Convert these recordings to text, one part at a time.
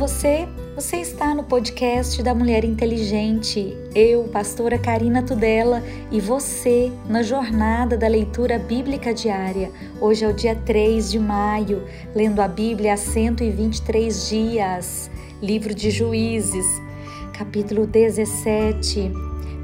você? Você está no podcast da Mulher Inteligente. Eu, pastora Karina Tudela, e você na jornada da leitura bíblica diária. Hoje é o dia 3 de maio, lendo a Bíblia há 123 dias. Livro de Juízes, capítulo 17.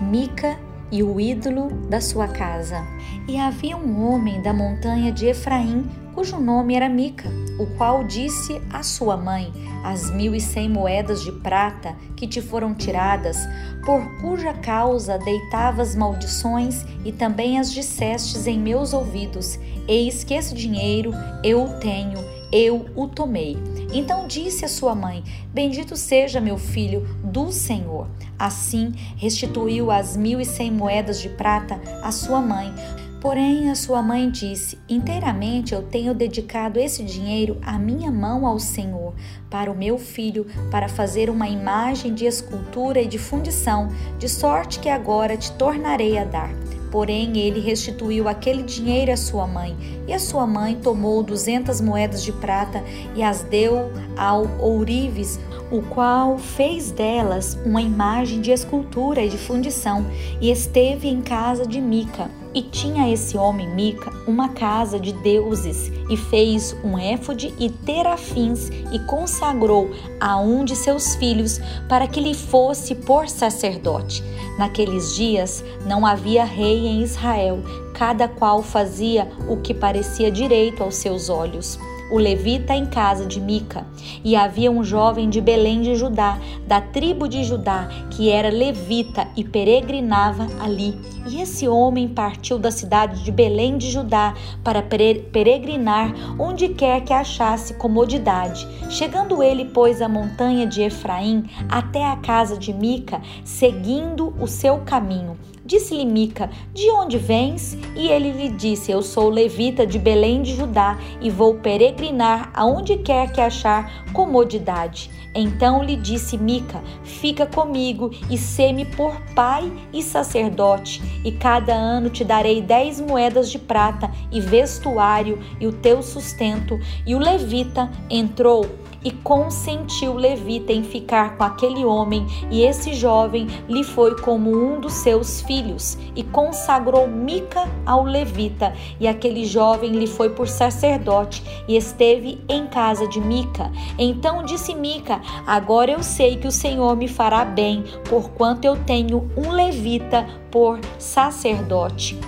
Mica e o ídolo da sua casa. E havia um homem da montanha de Efraim, cujo nome era Mica o qual disse à sua mãe: As mil e cem moedas de prata que te foram tiradas, por cuja causa deitavas maldições e também as dissestes em meus ouvidos: Eis que esse dinheiro eu o tenho, eu o tomei. Então disse a sua mãe: Bendito seja meu filho do Senhor. Assim restituiu as mil e cem moedas de prata à sua mãe Porém, a sua mãe disse: Inteiramente eu tenho dedicado esse dinheiro à minha mão ao Senhor, para o meu filho, para fazer uma imagem de escultura e de fundição, de sorte que agora te tornarei a dar. Porém, ele restituiu aquele dinheiro à sua mãe, e a sua mãe tomou duzentas moedas de prata e as deu ao ourives, o qual fez delas uma imagem de escultura e de fundição, e esteve em casa de Mica e tinha esse homem, Mica, uma casa de deuses, e fez um éfode e terafins, e consagrou a um de seus filhos para que lhe fosse por sacerdote. Naqueles dias não havia rei em Israel, cada qual fazia o que parecia direito aos seus olhos o levita em casa de Mica. E havia um jovem de Belém de Judá, da tribo de Judá, que era levita e peregrinava ali. E esse homem partiu da cidade de Belém de Judá para peregrinar onde quer que achasse comodidade. Chegando ele, pois, à montanha de Efraim até a casa de Mica, seguindo o seu caminho. Disse-lhe Mica: De onde vens? E ele lhe disse: Eu sou levita de Belém de Judá e vou peregrinar aonde quer que achar comodidade. Então lhe disse Mica: Fica comigo e sê-me por pai e sacerdote, e cada ano te darei dez moedas de prata e vestuário e o teu sustento. E o levita entrou e consentiu Levita em ficar com aquele homem, e esse jovem lhe foi como um dos seus filhos, e consagrou Mica ao Levita, e aquele jovem lhe foi por sacerdote, e esteve em casa de Mica. Então disse Mica: Agora eu sei que o Senhor me fará bem, porquanto eu tenho um levita por sacerdote.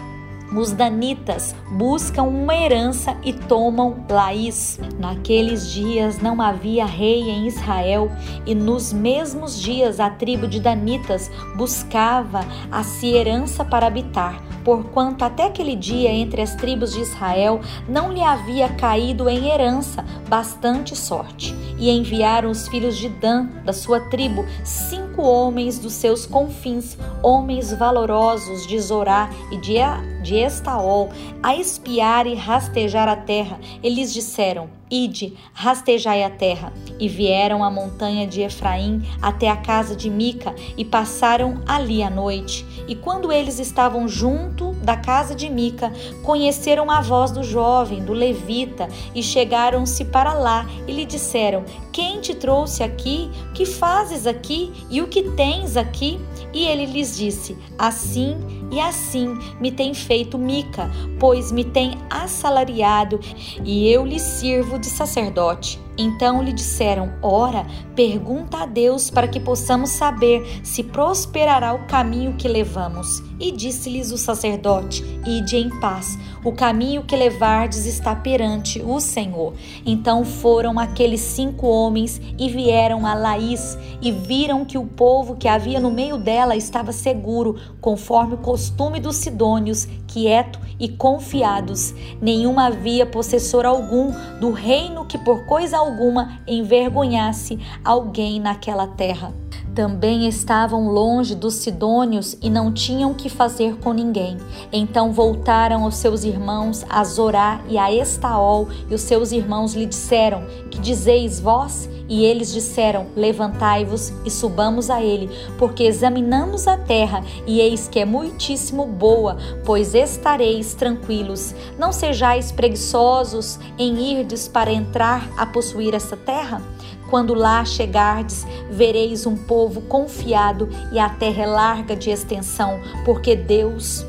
Os danitas buscam uma herança e tomam Laís. Naqueles dias não havia rei em Israel, e nos mesmos dias a tribo de danitas buscava a se herança para habitar, porquanto até aquele dia entre as tribos de Israel não lhe havia caído em herança bastante sorte. E enviaram os filhos de Dan, da sua tribo, cinco homens dos seus confins, homens valorosos de Zorá e de de Estaol a espiar e rastejar a terra. Eles disseram: Ide, rastejai a terra. E vieram à montanha de Efraim até a casa de Mica e passaram ali a noite. E quando eles estavam junto da casa de Mica, conheceram a voz do jovem, do levita, e chegaram-se para lá e lhe disseram: Quem te trouxe aqui? Que fazes aqui? E o que tens aqui? E ele lhes disse: Assim e assim me tem feito Mica, pois me tem assalariado, e eu lhe sirvo de sacerdote. Então lhe disseram: Ora, pergunta a Deus para que possamos saber se prosperará o caminho que levamos. E disse-lhes o sacerdote: Ide em paz, o caminho que levardes está perante o Senhor. Então foram aqueles cinco homens e vieram a Laís e viram que o povo que havia no meio dela estava seguro, conforme o costume dos sidônios, quieto e confiados. Nenhum havia possessor algum do reino que por coisa alguma envergonhasse alguém naquela terra. Também estavam longe dos sidônios e não tinham que fazer com ninguém. Então voltaram aos seus irmãos a Zorá e a Estaol, e os seus irmãos lhe disseram: Que dizeis vós? E eles disseram: Levantai-vos e subamos a ele, porque examinamos a terra, e eis que é muitíssimo boa, pois estareis tranquilos. Não sejais preguiçosos em irdes para entrar a possuir essa terra? Quando lá chegardes, vereis um povo confiado e a terra é larga de extensão, porque Deus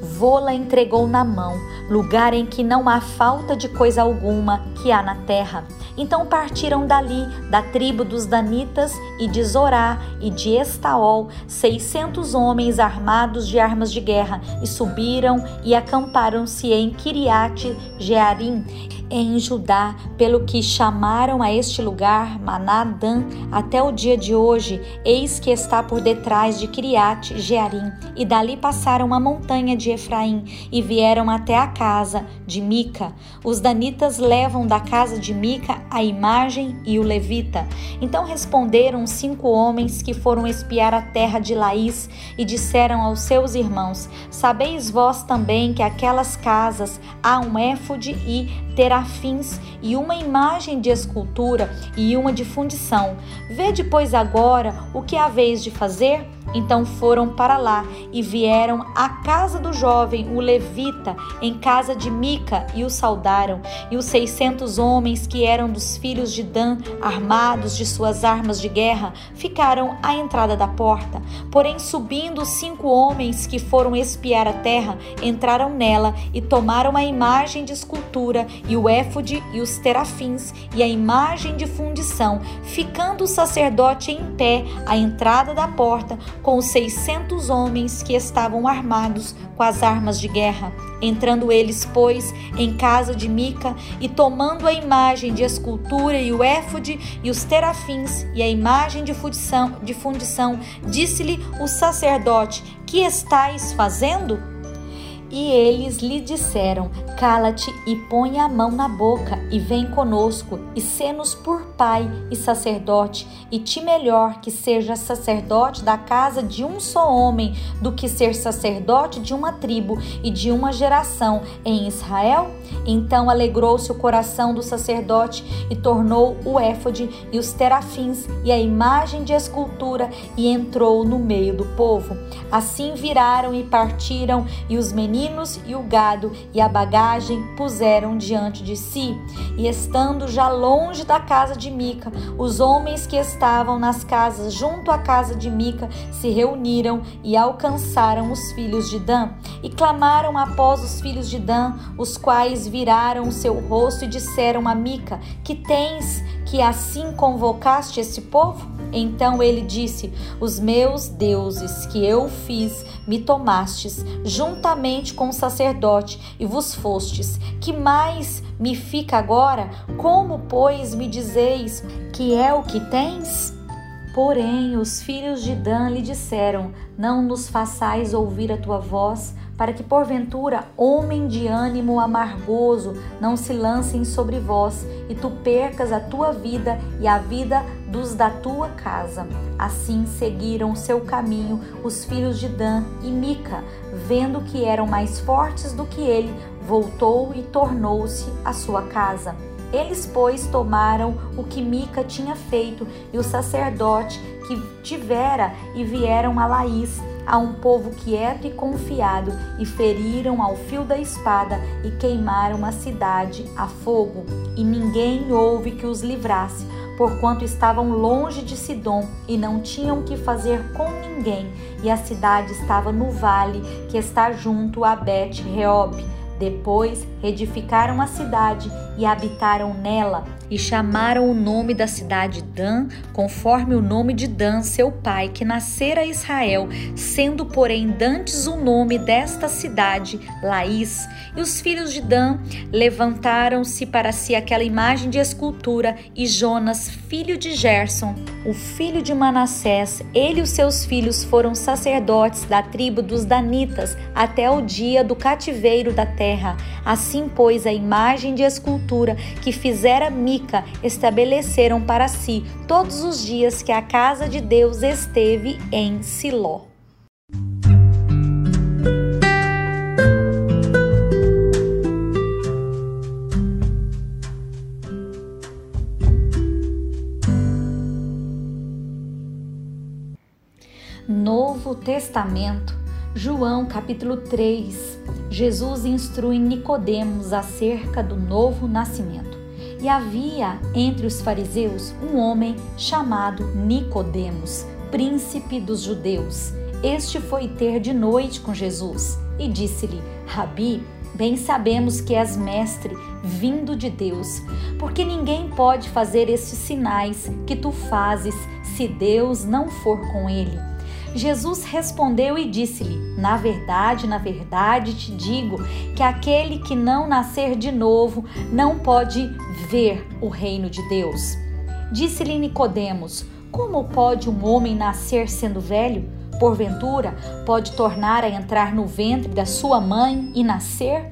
vô-la entregou na mão, lugar em que não há falta de coisa alguma que há na terra. Então partiram dali, da tribo dos Danitas e de Zorá e de Estaol, seiscentos homens armados de armas de guerra, e subiram e acamparam-se em Kiriate Jearim em Judá, pelo que chamaram a este lugar Manadã até o dia de hoje, eis que está por detrás de Criate Jearim, e dali passaram a montanha de Efraim e vieram até a casa de Mica. Os danitas levam da casa de Mica a imagem e o levita. Então responderam cinco homens que foram espiar a terra de Laís e disseram aos seus irmãos: Sabeis vós também que aquelas casas há um éfode e terafins e uma imagem de escultura e uma de fundição. Vede, pois, agora o que haveis de fazer? Então foram para lá e vieram à casa do jovem, o levita, em casa de Mica, e o saudaram. E os seiscentos homens que eram dos filhos de Dan, armados de suas armas de guerra, ficaram à entrada da porta. Porém, subindo os cinco homens que foram espiar a terra, entraram nela e tomaram a imagem de escultura e o éfode e os terafins e a imagem de fundição, ficando o sacerdote em pé à entrada da porta com os seiscentos homens que estavam armados com as armas de guerra. Entrando eles, pois, em casa de Mica e tomando a imagem de escultura e o éfode e os terafins e a imagem de fundição, de fundição disse-lhe o sacerdote: Que estais fazendo? E eles lhe disseram: Cala-te e põe a mão na boca, e vem conosco, e sê-nos por pai e sacerdote, e te melhor que seja sacerdote da casa de um só homem, do que ser sacerdote de uma tribo e de uma geração em Israel? Então alegrou-se o coração do sacerdote e tornou o éfode e os terafins e a imagem de escultura e entrou no meio do povo. Assim viraram e partiram, e os meninos e o gado e a bagagem puseram diante de si. E estando já longe da casa de Mica, os homens que estavam nas casas junto à casa de Mica se reuniram e alcançaram os filhos de Dan e clamaram após os filhos de Dan, os quais viraram o seu rosto e disseram a Mica: Que tens que assim convocaste esse povo? Então ele disse: Os meus deuses que eu fiz me tomastes, juntamente com o sacerdote, e vos fostes. Que mais me fica agora? Como, pois, me dizeis que é o que tens? Porém, os filhos de Dan lhe disseram: Não nos façais ouvir a tua voz, para que porventura homem de ânimo amargoso não se lancem sobre vós, e tu percas a tua vida e a vida dos da tua casa. Assim seguiram seu caminho os filhos de Dan e Mica, vendo que eram mais fortes do que ele, voltou e tornou-se à sua casa. Eles, pois, tomaram o que Mica tinha feito e o sacerdote que tivera e vieram a Laís a um povo quieto e confiado, e feriram ao fio da espada e queimaram a cidade a fogo. E ninguém houve que os livrasse, porquanto estavam longe de Sidom e não tinham que fazer com ninguém, e a cidade estava no vale que está junto a Bet-Reob. Depois reedificaram a cidade e habitaram nela e chamaram o nome da cidade Dan, conforme o nome de Dan, seu pai, que nascera Israel, sendo, porém, dantes o nome desta cidade, Laís. E os filhos de Dan levantaram-se para si aquela imagem de escultura, e Jonas, filho de Gerson, o filho de Manassés, ele e os seus filhos foram sacerdotes da tribo dos Danitas até o dia do cativeiro da terra. Assim, pois, a imagem de escultura que fizera Mi Mica estabeleceram para si todos os dias que a casa de Deus esteve em Siló. Novo Testamento, João capítulo 3. Jesus instrui Nicodemos acerca do novo nascimento. E havia entre os fariseus um homem chamado Nicodemos, príncipe dos judeus. Este foi ter de noite com Jesus e disse-lhe: Rabi, bem sabemos que és mestre, vindo de Deus, porque ninguém pode fazer estes sinais que tu fazes se Deus não for com ele. Jesus respondeu e disse-lhe: Na verdade, na verdade te digo que aquele que não nascer de novo não pode ver o reino de Deus. Disse-lhe Nicodemos: Como pode um homem nascer sendo velho? Porventura, pode tornar a entrar no ventre da sua mãe e nascer?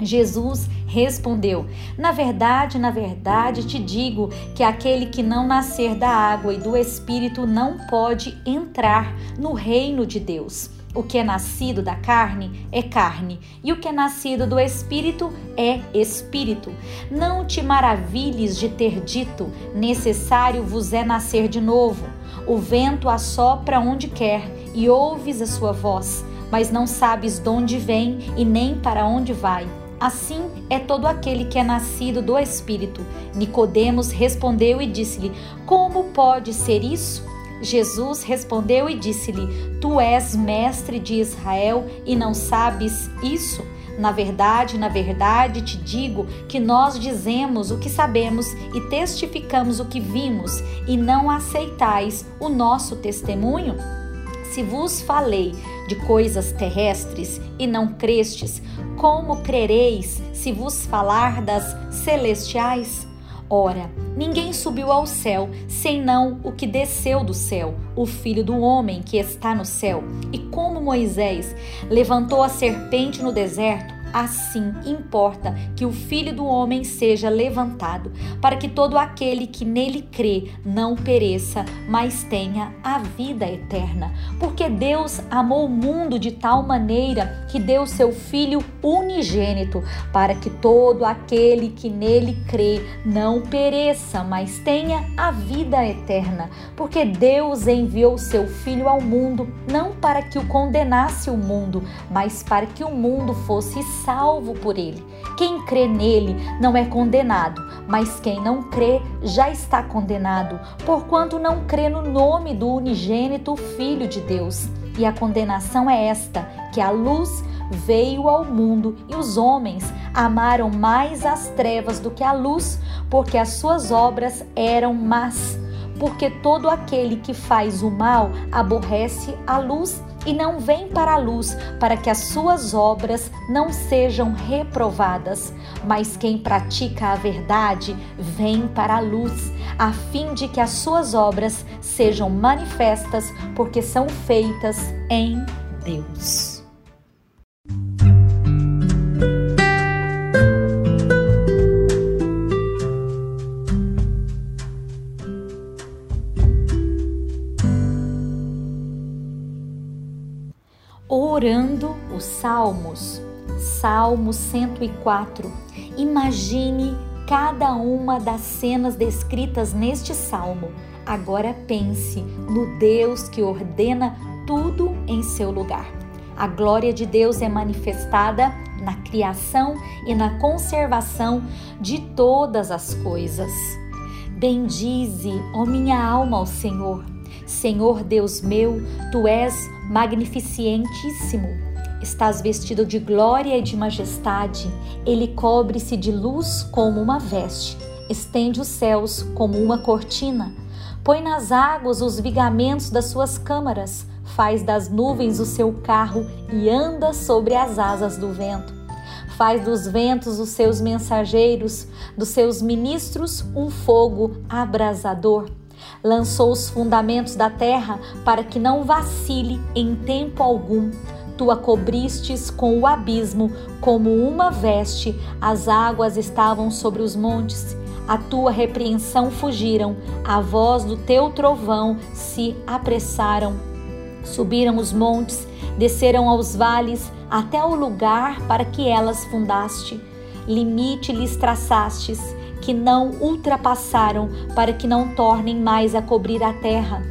Jesus respondeu: Na verdade, na verdade te digo que aquele que não nascer da água e do espírito não pode entrar no reino de Deus. O que é nascido da carne é carne, e o que é nascido do espírito é espírito. Não te maravilhes de ter dito: necessário vos é nascer de novo. O vento assopra onde quer e ouves a sua voz, mas não sabes de onde vem e nem para onde vai. Assim é todo aquele que é nascido do Espírito. Nicodemos respondeu e disse-lhe: Como pode ser isso? Jesus respondeu e disse-lhe: Tu és mestre de Israel e não sabes isso? Na verdade, na verdade te digo que nós dizemos o que sabemos e testificamos o que vimos, e não aceitais o nosso testemunho? Se vos falei de coisas terrestres e não crestes, como crereis se vos falar das celestiais? Ora, ninguém subiu ao céu senão o que desceu do céu, o Filho do Homem que está no céu. E como Moisés levantou a serpente no deserto, assim importa que o Filho do Homem seja levantado, para que todo aquele que nele crê não pereça, mas tenha a vida eterna. Porque Deus amou o mundo de tal maneira que deu seu Filho unigênito, para que todo aquele que nele crê não pereça, mas tenha a vida eterna. Porque Deus enviou seu Filho ao mundo, não para que o condenasse o mundo, mas para que o mundo fosse salvo por ele. Quem crê nele não é condenado, mas quem não crê já está condenado, porquanto não crê no nome do unigênito Filho de Deus. E a condenação é esta: que a luz veio ao mundo e os homens amaram mais as trevas do que a luz, porque as suas obras eram más. Porque todo aquele que faz o mal aborrece a luz e não vem para a luz, para que as suas obras não sejam reprovadas. Mas quem pratica a verdade vem para a luz, a fim de que as suas obras sejam manifestas, porque são feitas em Deus. Salmos. Salmo 104. Imagine cada uma das cenas descritas neste salmo. Agora pense no Deus que ordena tudo em seu lugar. A glória de Deus é manifestada na criação e na conservação de todas as coisas. Bendize, ó minha alma, ao Senhor. Senhor Deus meu, tu és magnificentíssimo. Estás vestido de glória e de majestade. Ele cobre-se de luz como uma veste, estende os céus como uma cortina. Põe nas águas os vigamentos das suas câmaras, faz das nuvens o seu carro e anda sobre as asas do vento. Faz dos ventos os seus mensageiros, dos seus ministros um fogo abrasador lançou os fundamentos da terra para que não vacile em tempo algum. Tu a cobristes com o abismo, como uma veste, as águas estavam sobre os montes. A tua repreensão fugiram, a voz do teu trovão se apressaram. Subiram os montes, desceram aos vales, até o lugar para que elas fundaste. Limite lhes traçastes que não ultrapassaram, para que não tornem mais a cobrir a terra.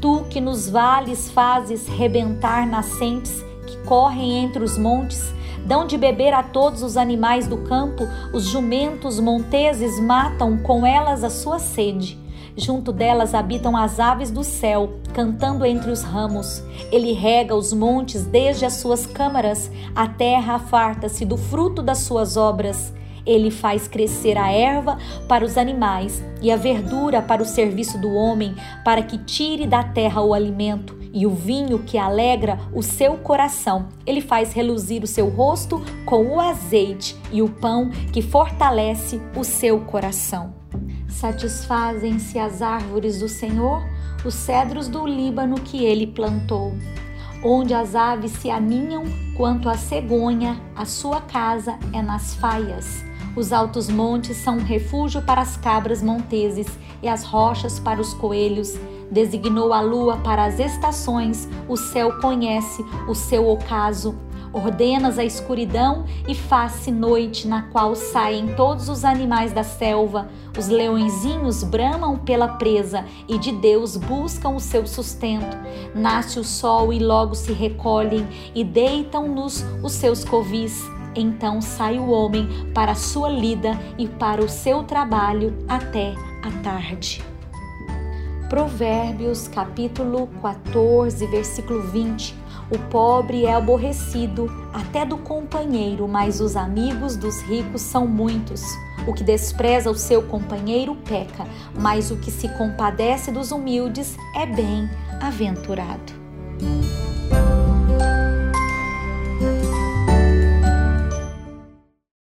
Tu que nos vales fazes rebentar nascentes correm entre os montes, dão de beber a todos os animais do campo, os jumentos monteses matam com elas a sua sede. Junto delas habitam as aves do céu, cantando entre os ramos. Ele rega os montes desde as suas câmaras, a terra farta-se do fruto das suas obras. Ele faz crescer a erva para os animais e a verdura para o serviço do homem, para que tire da terra o alimento e o vinho que alegra o seu coração. Ele faz reluzir o seu rosto com o azeite e o pão que fortalece o seu coração. Satisfazem-se as árvores do Senhor, os cedros do Líbano que ele plantou. Onde as aves se aninham, quanto a cegonha, a sua casa é nas faias. Os altos montes são um refúgio para as cabras monteses e as rochas para os coelhos. Designou a lua para as estações, o céu conhece o seu ocaso. Ordenas a escuridão e faz-se noite, na qual saem todos os animais da selva. Os leõezinhos bramam pela presa e de Deus buscam o seu sustento. Nasce o sol e logo se recolhem e deitam-nos os seus covis. Então sai o homem para a sua lida e para o seu trabalho até a tarde. Provérbios capítulo 14, versículo 20. O pobre é aborrecido até do companheiro, mas os amigos dos ricos são muitos. O que despreza o seu companheiro peca, mas o que se compadece dos humildes é bem-aventurado.